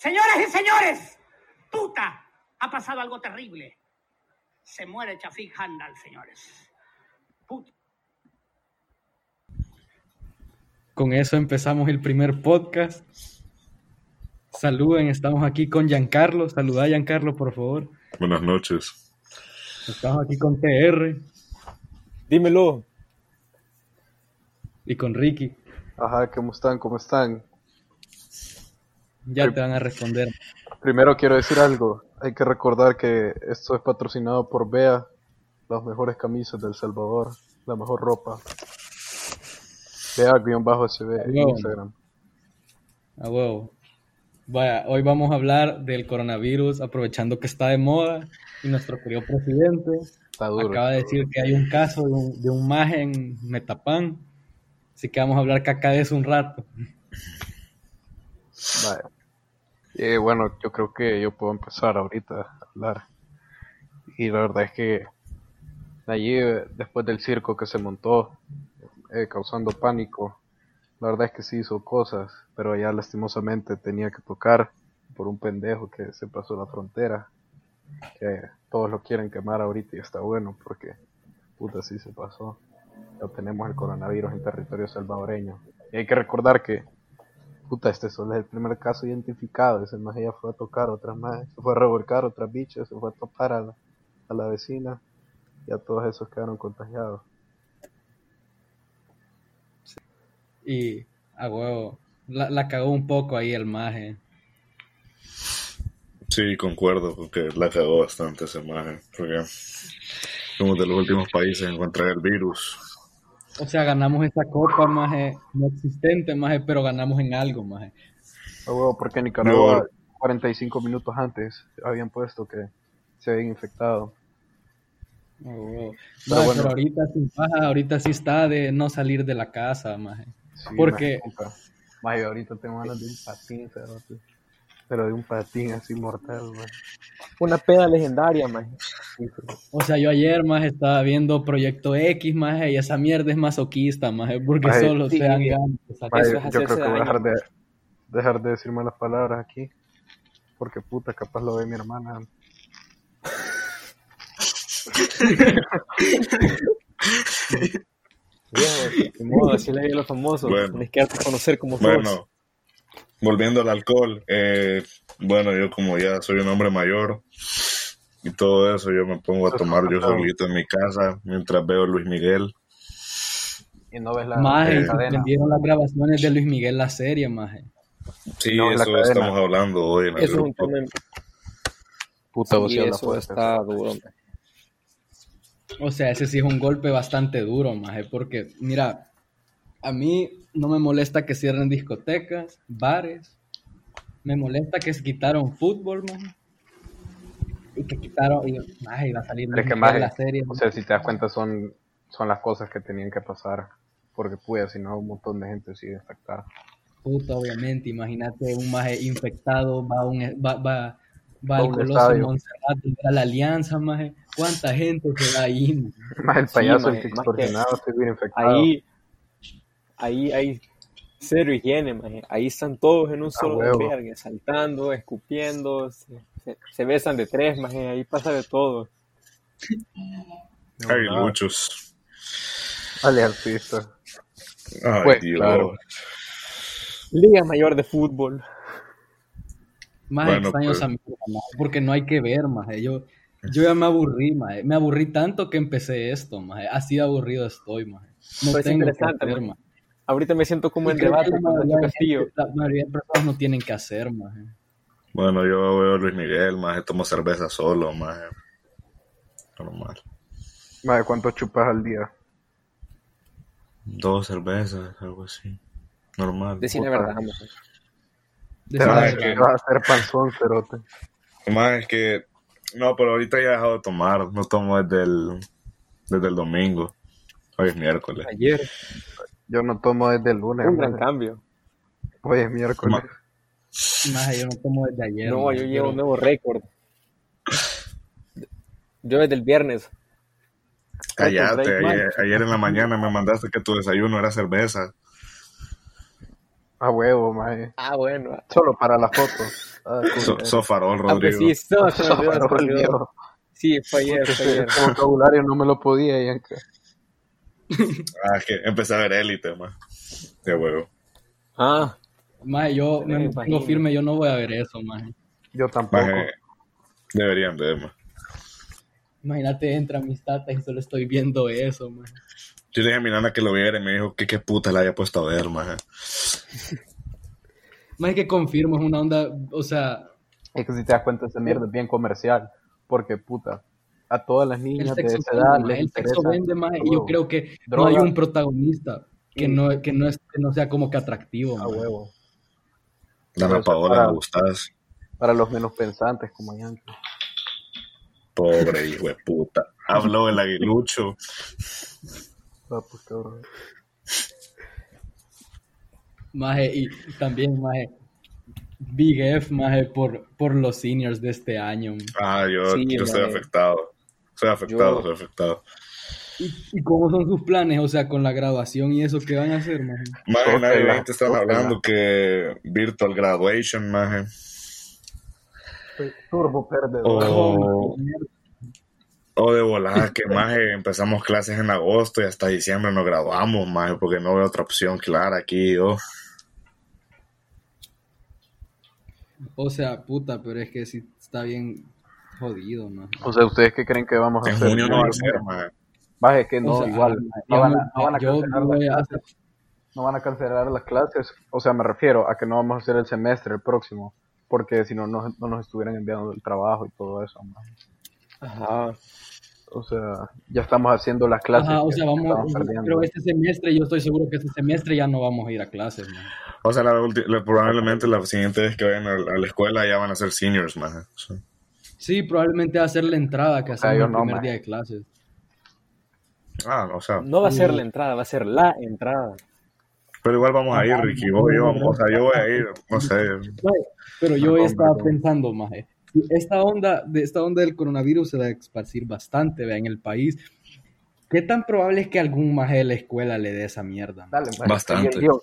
Señoras y señores, puta, ha pasado algo terrible. Se muere Chafik Handal, señores. Puta. Con eso empezamos el primer podcast. Saluden, estamos aquí con Giancarlo. Saluda a Giancarlo, por favor. Buenas noches. Estamos aquí con TR Dímelo. y con Ricky. Ajá, ¿cómo están? ¿Cómo están? Ya te van a responder. Primero quiero decir algo. Hay que recordar que esto es patrocinado por Bea, las mejores camisas del Salvador, la mejor ropa. Bea-SB en. Instagram. A huevo. Vaya, hoy vamos a hablar del coronavirus, aprovechando que está de moda y nuestro querido presidente duro. acaba de decir que hay un caso de un, de un maje en Metapán. Así que vamos a hablar caca de eso un rato. Eh, bueno, yo creo que yo puedo empezar ahorita a hablar. Y la verdad es que allí, eh, después del circo que se montó, eh, causando pánico, la verdad es que sí hizo cosas, pero ya lastimosamente tenía que tocar por un pendejo que se pasó la frontera. Que todos lo quieren quemar ahorita y está bueno porque puta sí se pasó. Ya tenemos el coronavirus en territorio salvadoreño. Y hay que recordar que Puta, este solo es el primer caso identificado. Ese más ella fue a tocar otras más, se fue a revolcar otras bichas, se fue a topar a la, a la vecina. Y a todos esos quedaron contagiados. Y a huevo. La, la cagó un poco ahí el maje. Sí, concuerdo, porque la cagó bastante esa imagen. Porque somos de los últimos países en encontrar el virus. O sea, ganamos esta copa, maje, no existente, maje, pero ganamos en algo, maje. A huevo, porque en Nicaragua, 45 minutos antes, habían puesto que se habían infectado. Huevo. Pero Maje, bueno. pero ahorita sin paja, ahorita sí está de no salir de la casa, maje. Sí, Porque- ahorita tengo ganas de un patín, cerote. Pero de un patín así mortal, maje. Una peda legendaria, man. O sea, yo ayer, maje, estaba viendo Proyecto X, maje, y esa mierda es masoquista, maje, porque Maje, solo sí. te dan ganas. Maje, es yo creo que voy a dejar de, dejar de decir malas palabras aquí. Porque puta, capaz lo ve mi hermana. Viejo, de modo, así le digo a los famosos. Bueno. Tienes que conocer como sos. Volviendo al alcohol, eh, bueno, yo como ya soy un hombre mayor y todo eso, yo me pongo a tomar yo solito en mi casa mientras veo Luis Miguel. Y no ves la, Maje, la las grabaciones de Luis Miguel la serie, maje. Sí, No, en la eso estamos hablando hoy en el Eso es un tema. Puta, Sí, hablas eso está duro. O sea, ese sí es un golpe bastante duro, maje, porque, mira, a mí no me molesta que cierren discotecas, bares, me molesta que se quitaron fútbol, maje, y que quitaron, y, maje, iba a salir es que más, la serie, o sea, si te das cuenta son, son las cosas que tenían que pasar. Porque pues, si no, un montón de gente sigue infectada. puta, obviamente, imagínate un maje infectado, va a un, va, va, va a al Coloso. Montserrat, a la Alianza, maje, ¿cuánta gente se va ahí? Más el payaso, maje, el que más que- infectado. Ahí, ahí hay cero higiene, man. Ahí están todos en un solo verga, saltando, escupiendo, se, se- se besan de tres, man. Ahí pasa de todo. Hay muchos. Dale, artista. Ay, Pues, Dios. claro. Liga Mayor de Fútbol. Más Bueno, extraño pues. maje, porque no hay que ver, maje. Yo, yo ya me aburrí, maje. Me aburrí tanto que empecé esto, maje. Así de aburrido estoy, maje. No Pues tengo que maje. Ahorita me siento como en que debate la con mayoría Nacho de Castillo. La mayoría de personas no tienen que hacer, maje. Bueno, yo veo a Luis Miguel, más tomo cerveza solo, más normal. Más ¿cuánto chupas al día? Dos cervezas, algo así. Normal. Decir la verdad. De Te vas, vas a hacer panzón, cerote. Más es que. No, pero ahorita ya he dejado de tomar. No tomo desde el, desde el domingo. Hoy es miércoles. Ayer, Yo no tomo desde el lunes. un gran cambio. Hoy es miércoles. Maje, yo no tomo desde ayer. No, yo llevo un nuevo récord. Yo desde el viernes. Cállate, ayer, ayer en la mañana me mandaste que tu desayuno era cerveza. A huevo, maje. Ah, bueno. Solo para la foto. Ah, So, sofarol, Ah, pues Rodrigo. sí, me Farol. Sí, fue ayer, fue ayer. vocabulario no me lo podía, Yanka. Ah, es que empecé a ver élite, más. De huevo. Ah, Maje, yo me imagino. firme, yo no voy a ver eso, maje. Yo tampoco. Maje, deberían de, más. Imagínate, entra mis tatas y solo estoy viendo eso, maje. Yo le dije a mi nana que lo viera y me dijo que qué puta la había puesto a ver, maje. Más que confirmo, es una onda, o sea, Es que si te das cuenta, esa mierda es bien comercial. Porque, puta, a todas las el niñas de sexo esa vende, edad maje, les el sexo vende más y yo creo que no hay un protagonista que no, que no, es, que no sea como que atractivo. A huevo. Eso Paola, para- me gustas. Para los menos pensantes como Yanka. Pobre hijo de puta. Habló el aguilucho. Ah, pues, cabrón. Maje, y también, maje, Big F, maje, por, por los seniors de este año. Ah, yo, Sí, yo estoy afectado. Soy afectado, Yo- soy afectado. ¿Y, y cómo son sus planes? O sea, con la graduación y eso, ¿qué van a hacer, maje? Maje, la gente están tócala. hablando que virtual graduation, maje. Turbo perdedor. O, o de volada que maje, empezamos clases en agosto y hasta diciembre nos graduamos, maje, porque no veo otra opción clara aquí. Yo. O sea, puta, pero es que sí está bien jodido, maje. O sea, ¿ustedes qué creen que vamos a En hacer? junio no va a ser, maje. Baje que no, O sea, igual. No van, a, no van cancelar voy las a clases. No van a cancelar las clases. O sea, me refiero a que no vamos a hacer el semestre el próximo. Porque si no, no, no nos estuvieran enviando el trabajo y todo eso. maje. ajá. O sea, ya estamos haciendo las clases. Ajá, o sea, vamos, pero este semestre, yo estoy seguro que este semestre ya no vamos a ir a clases, maje. O sea, la la- probablemente la siguiente vez que vayan a, a la escuela ya van a ser seniors, maje. Sí. Sí, probablemente va a ser la entrada que hacemos el no, primer maje. día de clases. Ah, o sea, No va a ser la entrada, va a ser la entrada. pero igual vamos a ir, Ricky. Voy yo, o sea, yo voy a ir, no sé. Maje, Pero yo No, estaba hombre, pensando, maje, esta onda, de esta onda del coronavirus se va a esparcir bastante, vea, en el país. ¿Qué tan probable es que algún maje de la escuela le dé esa mierda? maje? Dale, maje. Bastante. Y yo,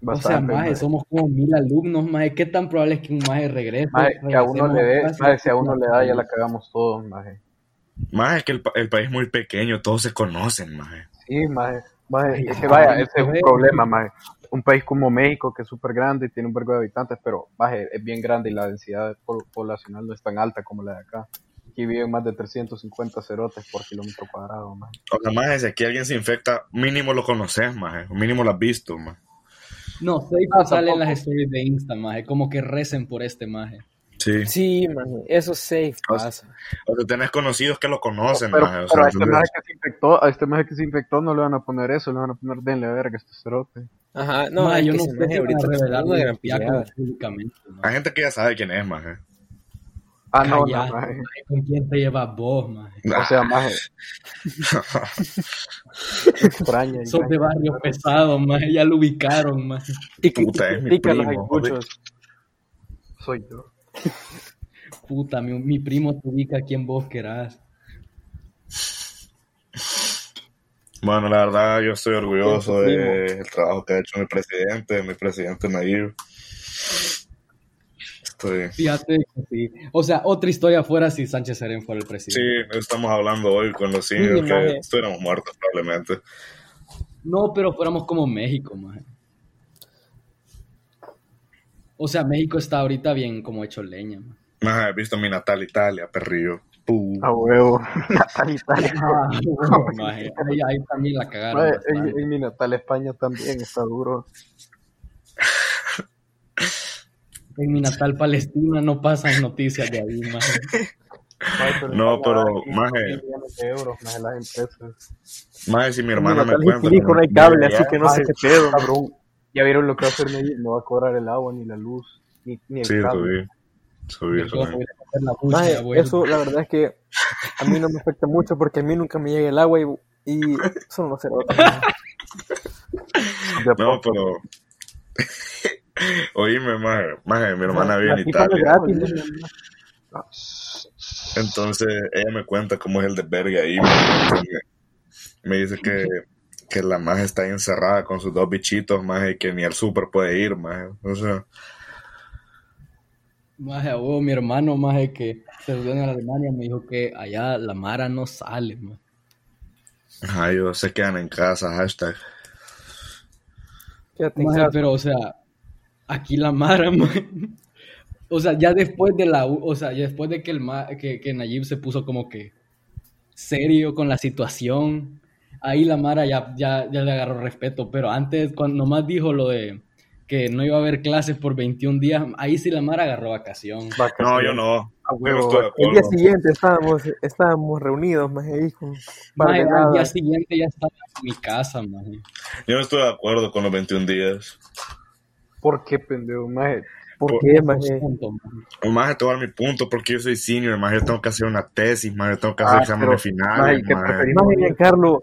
Bastante, maje. O sea, maje, maje. somos como mil alumnos, maje. ¿Qué tan probable es que un maje regrese? Maje, que a uno le dé, maje, si a uno le da, ya la cagamos todos, maje. Más es que el, el país es muy pequeño, todos se conocen, maje. Sí, maje. Maje, Ay, es que ay, vaya, ay, ese es un problema, maje. Un país como México, que es súper grande y tiene un vergo de habitantes, pero maje, es bien grande y la densidad po- poblacional no es tan alta como la de acá. Aquí viven más de 350 cerotes por kilómetro cuadrado, maje. O sea, más si aquí alguien se infecta, mínimo lo conoces, maje. Mínimo lo has visto, maje. No, Seiko Ah, sale en las stories de Insta, maje. Como que recen por este maje. Sí. Sí, maje, eso safe O sea, pasa. O sea, tenés conocidos que lo conocen, Pero, maje. O pero sea, a este maje que se infectó, a este maje que se infectó no le van a poner eso, le van a poner denle verga este cerote. Ajá, no, Maje, es yo no sé si ahorita a está revelar teniendo una gran públicamente. Hay gente que ya sabe quién es, maje. Ah, no, no, maje. ¿Con quién te llevas vos, maje? O sea, maje, extraña. y Sos de barrio pesado, maje. Ya lo ubicaron, maje. Y que, Puta, y es mi primo. Soy yo. Puta, mi, mi primo te ubica a quien vos querás. Bueno, la verdad, yo estoy orgulloso del trabajo que ha hecho mi presidente, mi presidente Nayib. Estoy... Fíjate que sí. O sea, otra historia fuera si Sánchez Serén fuera el Sí, presidente. estamos hablando hoy con los seniors Sí, que maje. estuviéramos muertos probablemente. No, pero fuéramos como México, maje. O sea, México está ahorita bien como hecho leña, maje. Maje, he visto mi natal Italia, perrillo. Puh. A huevo. Natal Italia. Ah, maje. Ahí, ahí también la cagaron. En, en mi natal España también está duro. En mi natal Palestina no pasan noticias de ahí, maje. No, pero, da 15 maje. millones de euros, maje, las empresas. Maje, si mi Mi hermana me cuenta... Jalisco no hay cable, así que no sé qué pedo. Cabrón, ya vieron lo que va a hacer Medellín, no va a cobrar el agua, ni la luz, ni, ni el Sí, cable. subí. Subí, subí. a hacer la Maje, eso la verdad es que a mí no me afecta mucho porque a mí nunca me llega el agua y, y son los cerotes. De No, poco. pero... Oíme, maje, maje, mi hermana vive en Italia. Entonces ella me cuenta cómo es el desvergue ahí. maje. Me, me dice que que la maje está ahí encerrada con sus dos bichitos, maje, y que ni al súper puede ir, maje. O sea, Maje, a huevo, mi hermano, maje, que se estudió en Alemania, me dijo que allá la Mara no sale, maje. ajá, ellos se quedan en casa, hashtag. Maje, pero, o sea, aquí la Mara. O sea, ya después de la, o sea, ya después de que el ma- que, que Nayib se puso como que serio con la situación, ahí la Mara ya, ya, ya le agarró respeto, pero antes, cuando nomás dijo lo de que no iba a haber clases por 21 días, ahí sí la Mara agarró vacación. No, yo no. A Yo no huevo. estoy de El día siguiente estábamos, estábamos reunidos, más ahí con Maje, al día siguiente ya estaba en mi casa, maje. Yo no estoy de acuerdo con los 21 días. ¿Por qué, pendejo? Maje, ¿Por Por- qué, maje? Punto, maje. Más te voy a dar mi punto porque yo soy senior, más yo tengo que hacer una tesis, más yo tengo que hacer Ah, exámenes pero, finales, maje, ¿qué maje. Maje, Giancarlo,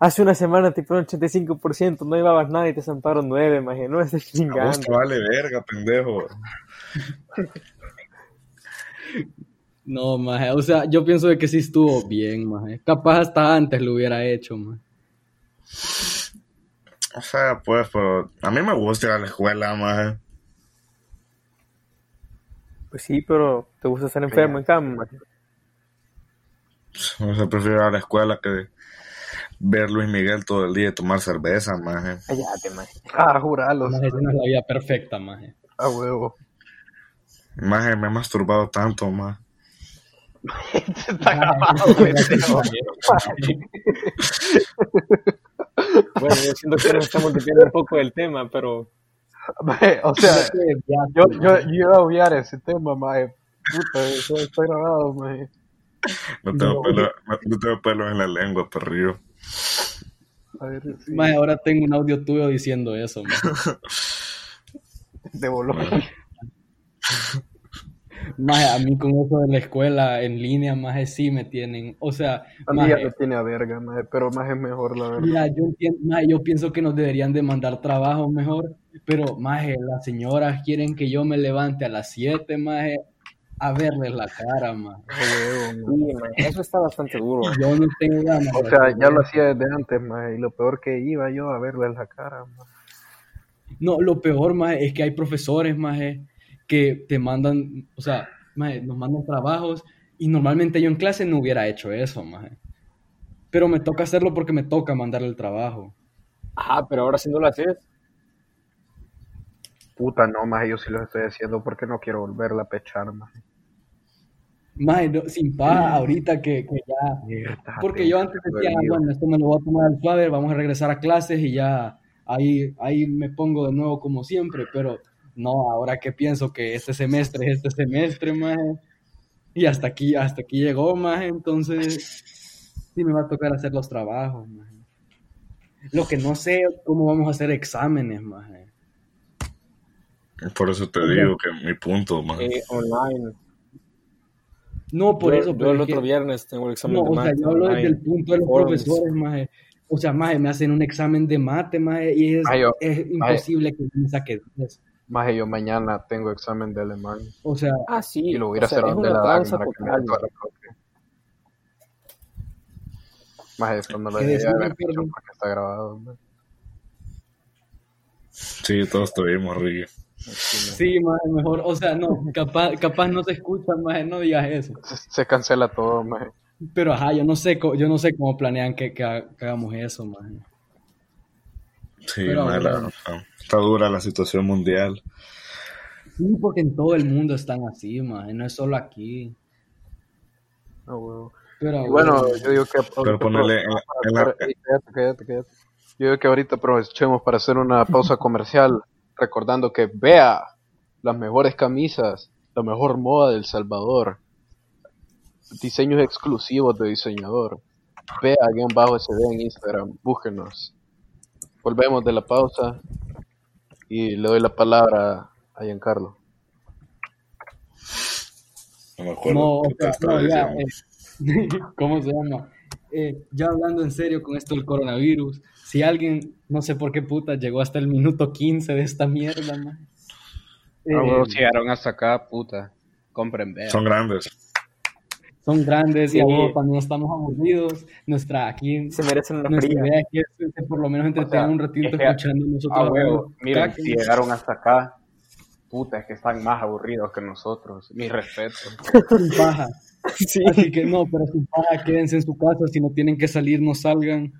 hace una semana te fueron 85%, no llevabas nada y te zamparon 9, maje. No estés A vos chingando. te vale verga, pendejo. No, maje, o sea, yo pienso de que sí estuvo bien, maje. Capaz hasta antes lo hubiera hecho, maje. O sea, pues, pero a mí me gusta ir a la escuela, maje. Pues sí, pero te gusta estar enfermo en cama, maje. O sea, prefiero ir a la escuela que ver Luis Miguel todo el día y tomar cerveza, maje. Cállate, maje. Ah, juralo. Maje, esa no es la vida perfecta, maje. A huevo. Maje, me he masturbado tanto, maje. Está grabado. Bueno, yo siento que nos estamos desviando un poco del tema, pero O sea, yo, yo, yo iba a obviar ese tema, maje. Puta, eso está grabado, maje. No tengo, No. pelo, no, tengo pelos en la lengua, perrillo. A ver, sí. Maje, ahora tengo un audio tuyo diciendo eso, maje. De bolón. Maje, a mí con eso de la escuela en línea, maje, sí me tienen. O sea, A mí ya maje, me tiene a verga, maje, pero más es mejor, la verdad. mira, yo, entiendo, maje, yo pienso que nos deberían de mandar trabajo mejor, pero, maje, las señoras quieren que yo me levante a las 7, maje, a verles la cara, huevo, sí, eso está bastante duro. Yo no tengo ganas. O sea, ya lo hacía desde antes, maje, y lo peor que iba yo a verle la cara, maje. No, lo peor, maje, es que hay profesores, maje, que te mandan, o sea, maje, nos mandan trabajos y normalmente yo en clase no hubiera hecho eso, maje. Pero me toca hacerlo porque me toca mandarle el trabajo. Ajá, pero ahora sí no lo haces. Puta, no, maje, yo sí lo estoy haciendo porque no quiero volverla a pechar, maje. Maje, no, sin paga, ahorita que, que ya... Mierda, Porque yo antes decía, ah, bueno, esto me lo voy a tomar al suave, vamos a regresar a clases y ya ahí, ahí me pongo de nuevo como siempre, pero no, ahora que pienso que este semestre es este semestre, maje, y hasta aquí, hasta aquí llegó, maje, entonces sí me va a tocar hacer los trabajos, maje. Lo que no sé es cómo vamos a hacer exámenes, maje. Por eso te digo que mi punto, maje. Eh, online. No, por yo, eso, yo pero el es otro que- viernes tengo el examen No, de o sea, mate yo hablo desde online. el punto de los Forms. profesores, maje. O sea, maje, me hacen un examen de mate, maje, y es, Maje, yo- es imposible que me saque 10. Maje, yo mañana tengo examen de alemán O sea, Ah, sí. y lo voy a sea, hacer es donde la copia. Maje, esto no lo ¿Qué debería decís, haber dicho porque está grabado, maje. Sí, todos tuvimos, Ricky. sí, maje, mejor, o sea, no, capaz, capaz no se escucha, maje, no digas eso. Se, se cancela todo, maje. Pero ajá, yo no sé, co- yo no sé cómo planean que, que ha- que hagamos eso, maje. Sí, Pero bueno. está dura la situación mundial. Sí, porque en todo el mundo están así, maje, no es solo aquí. Ah, huevo. Pero bueno, bueno, yo digo que... Pero ponerle. Yo digo que ahorita aprovechemos para hacer una pausa comercial, recordando que vea las mejores camisas, la mejor moda del Salvador, diseños exclusivos de diseñador. Vea guion bajo SD en Instagram, búsquenos. Volvemos de la pausa y le doy la palabra a Giancarlo. No me acuerdo no, no, ya, eh, ¿cómo se llama? Eh, ya hablando en serio con esto del coronavirus, si alguien, no sé por qué puta, llegó hasta el minuto 15 de esta mierda, maje. Ah, Eh, si llegaron hasta acá, puta. Compren, vean. Son grandes. Son grandes y Sí. a vos cuando estamos aburridos, nuestra aquí Se merecen una nuestra fría. idea aquí es por lo menos entretengan un ratito es que- escuchando a nosotros. Ah, huevo, caca. si llegaron hasta acá, puta, es que están más aburridos que nosotros. Mi respeto. sin paja. Sí. Así que no, pero sin paja, quédense en su casa. Si no tienen que salir, no salgan.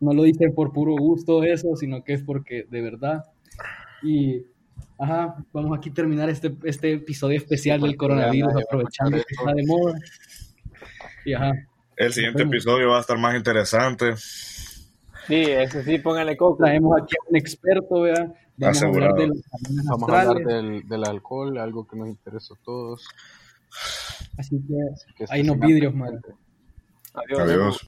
No lo dicen por puro gusto eso, sino que es porque de verdad. Y, ajá, vamos aquí a terminar este, este episodio especial del porque ya coronavirus, aprovechando que está de moda. Y ajá, El siguiente episodio va a estar más interesante. Sí, eso sí, pónganle coco. traemos aquí a un experto, vea. Vamos a hablar de los Vamos a hablar del, del alcohol, algo que nos interesa a todos. Así que Así que Hay unos estén vidrios, man. Adiós. Adiós.